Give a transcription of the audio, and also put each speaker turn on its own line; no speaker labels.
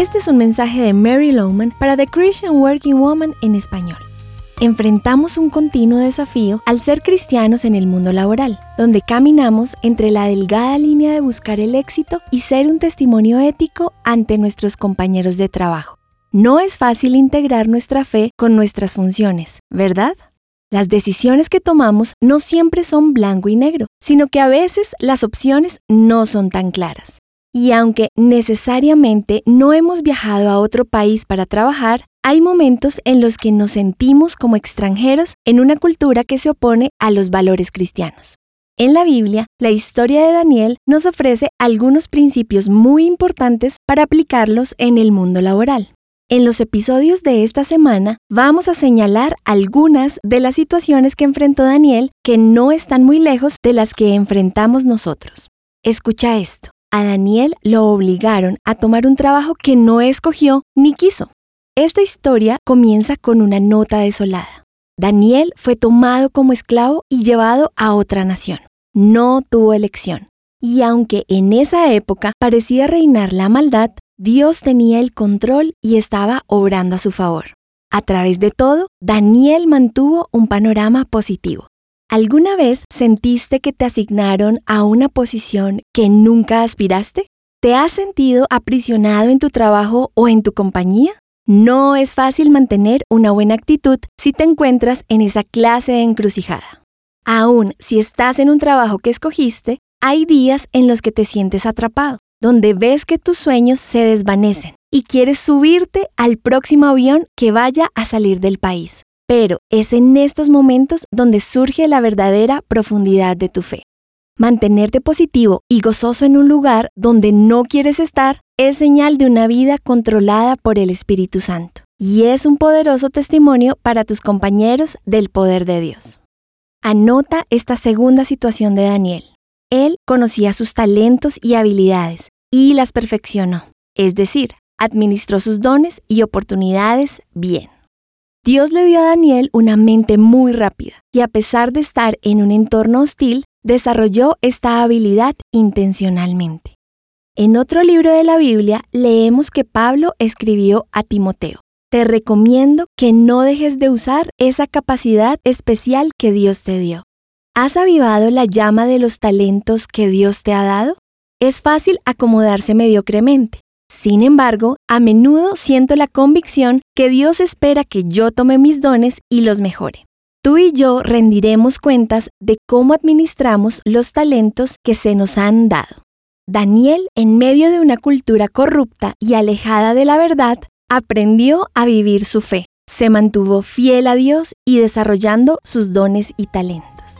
Este es un mensaje de Mary Lowman para The Christian Working Woman en español. Enfrentamos un continuo desafío al ser cristianos en el mundo laboral, donde caminamos entre la delgada línea de buscar el éxito y ser un testimonio ético ante nuestros compañeros de trabajo. No es fácil integrar nuestra fe con nuestras funciones, ¿verdad? Las decisiones que tomamos no siempre son blanco y negro, sino que a veces las opciones no son tan claras. Y aunque necesariamente no hemos viajado a otro país para trabajar, hay momentos en los que nos sentimos como extranjeros en una cultura que se opone a los valores cristianos. En la Biblia, la historia de Daniel nos ofrece algunos principios muy importantes para aplicarlos en el mundo laboral. En los episodios de esta semana vamos a señalar algunas de las situaciones que enfrentó Daniel que no están muy lejos de las que enfrentamos nosotros. Escucha esto. A Daniel lo obligaron a tomar un trabajo que no escogió ni quiso. Esta historia comienza con una nota desolada. Daniel fue tomado como esclavo y llevado a otra nación. No tuvo elección. Y aunque en esa época parecía reinar la maldad, Dios tenía el control y estaba obrando a su favor. A través de todo, Daniel mantuvo un panorama positivo. ¿Alguna vez sentiste que te asignaron a una posición que nunca aspiraste? ¿Te has sentido aprisionado en tu trabajo o en tu compañía? No es fácil mantener una buena actitud si te encuentras en esa clase de encrucijada. Aún si estás en un trabajo que escogiste, hay días en los que te sientes atrapado donde ves que tus sueños se desvanecen y quieres subirte al próximo avión que vaya a salir del país. Pero es en estos momentos donde surge la verdadera profundidad de tu fe. Mantenerte positivo y gozoso en un lugar donde no quieres estar es señal de una vida controlada por el Espíritu Santo y es un poderoso testimonio para tus compañeros del poder de Dios. Anota esta segunda situación de Daniel. Él conocía sus talentos y habilidades y las perfeccionó, es decir, administró sus dones y oportunidades bien. Dios le dio a Daniel una mente muy rápida y a pesar de estar en un entorno hostil, desarrolló esta habilidad intencionalmente. En otro libro de la Biblia leemos que Pablo escribió a Timoteo, te recomiendo que no dejes de usar esa capacidad especial que Dios te dio. ¿Has avivado la llama de los talentos que Dios te ha dado? Es fácil acomodarse mediocremente. Sin embargo, a menudo siento la convicción que Dios espera que yo tome mis dones y los mejore. Tú y yo rendiremos cuentas de cómo administramos los talentos que se nos han dado. Daniel, en medio de una cultura corrupta y alejada de la verdad, aprendió a vivir su fe, se mantuvo fiel a Dios y desarrollando sus dones y talentos.